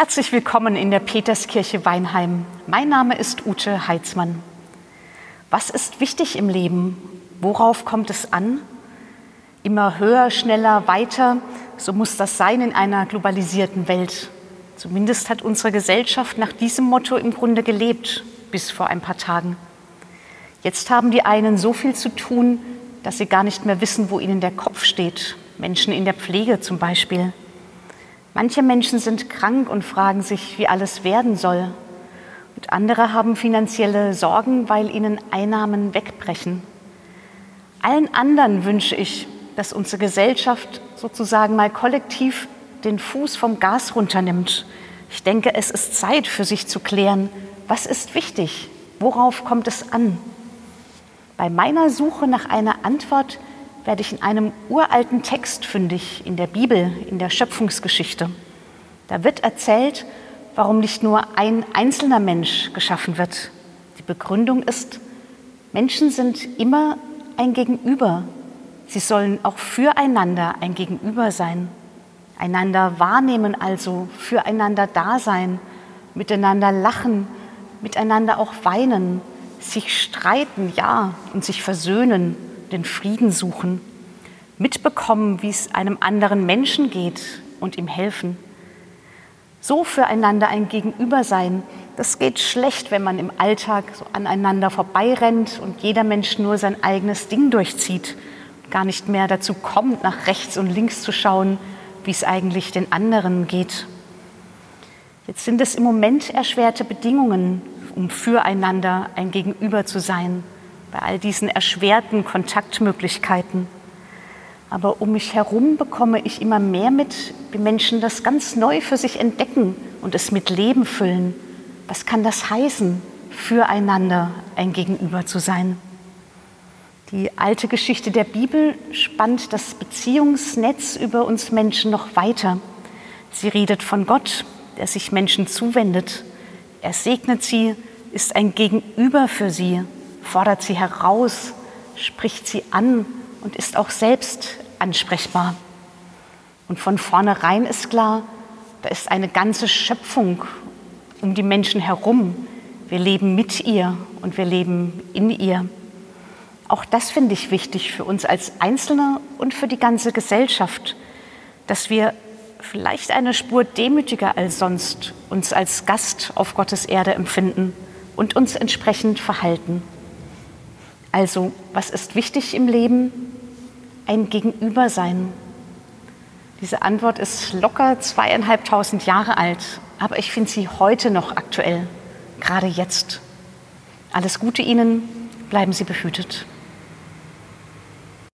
Herzlich willkommen in der Peterskirche Weinheim. Mein Name ist Ute Heitzmann. Was ist wichtig im Leben? Worauf kommt es an? Immer höher, schneller, weiter, so muss das sein in einer globalisierten Welt. Zumindest hat unsere Gesellschaft nach diesem Motto im Grunde gelebt, bis vor ein paar Tagen. Jetzt haben die einen so viel zu tun, dass sie gar nicht mehr wissen, wo ihnen der Kopf steht. Menschen in der Pflege zum Beispiel. Manche Menschen sind krank und fragen sich, wie alles werden soll. Und andere haben finanzielle Sorgen, weil ihnen Einnahmen wegbrechen. Allen anderen wünsche ich, dass unsere Gesellschaft sozusagen mal kollektiv den Fuß vom Gas runternimmt. Ich denke, es ist Zeit für sich zu klären, was ist wichtig, worauf kommt es an. Bei meiner Suche nach einer Antwort werde ich in einem uralten Text fündig, in der Bibel, in der Schöpfungsgeschichte. Da wird erzählt, warum nicht nur ein einzelner Mensch geschaffen wird. Die Begründung ist, Menschen sind immer ein Gegenüber. Sie sollen auch füreinander ein Gegenüber sein. Einander wahrnehmen also, füreinander da sein, miteinander lachen, miteinander auch weinen, sich streiten, ja, und sich versöhnen, den Frieden suchen, mitbekommen, wie es einem anderen Menschen geht und ihm helfen. So füreinander ein Gegenüber sein, das geht schlecht, wenn man im Alltag so aneinander vorbeirennt und jeder Mensch nur sein eigenes Ding durchzieht, gar nicht mehr dazu kommt, nach rechts und links zu schauen, wie es eigentlich den anderen geht. Jetzt sind es im Moment erschwerte Bedingungen, um füreinander ein Gegenüber zu sein bei all diesen erschwerten Kontaktmöglichkeiten. Aber um mich herum bekomme ich immer mehr mit, wie Menschen das ganz neu für sich entdecken und es mit Leben füllen. Was kann das heißen, füreinander ein Gegenüber zu sein? Die alte Geschichte der Bibel spannt das Beziehungsnetz über uns Menschen noch weiter. Sie redet von Gott, der sich Menschen zuwendet. Er segnet sie, ist ein Gegenüber für sie fordert sie heraus, spricht sie an und ist auch selbst ansprechbar. Und von vornherein ist klar, da ist eine ganze Schöpfung um die Menschen herum. Wir leben mit ihr und wir leben in ihr. Auch das finde ich wichtig für uns als Einzelne und für die ganze Gesellschaft, dass wir vielleicht eine Spur demütiger als sonst uns als Gast auf Gottes Erde empfinden und uns entsprechend verhalten. Also, was ist wichtig im Leben? Ein Gegenüber sein. Diese Antwort ist locker zweieinhalbtausend Jahre alt, aber ich finde sie heute noch aktuell, gerade jetzt. Alles Gute Ihnen, bleiben Sie behütet.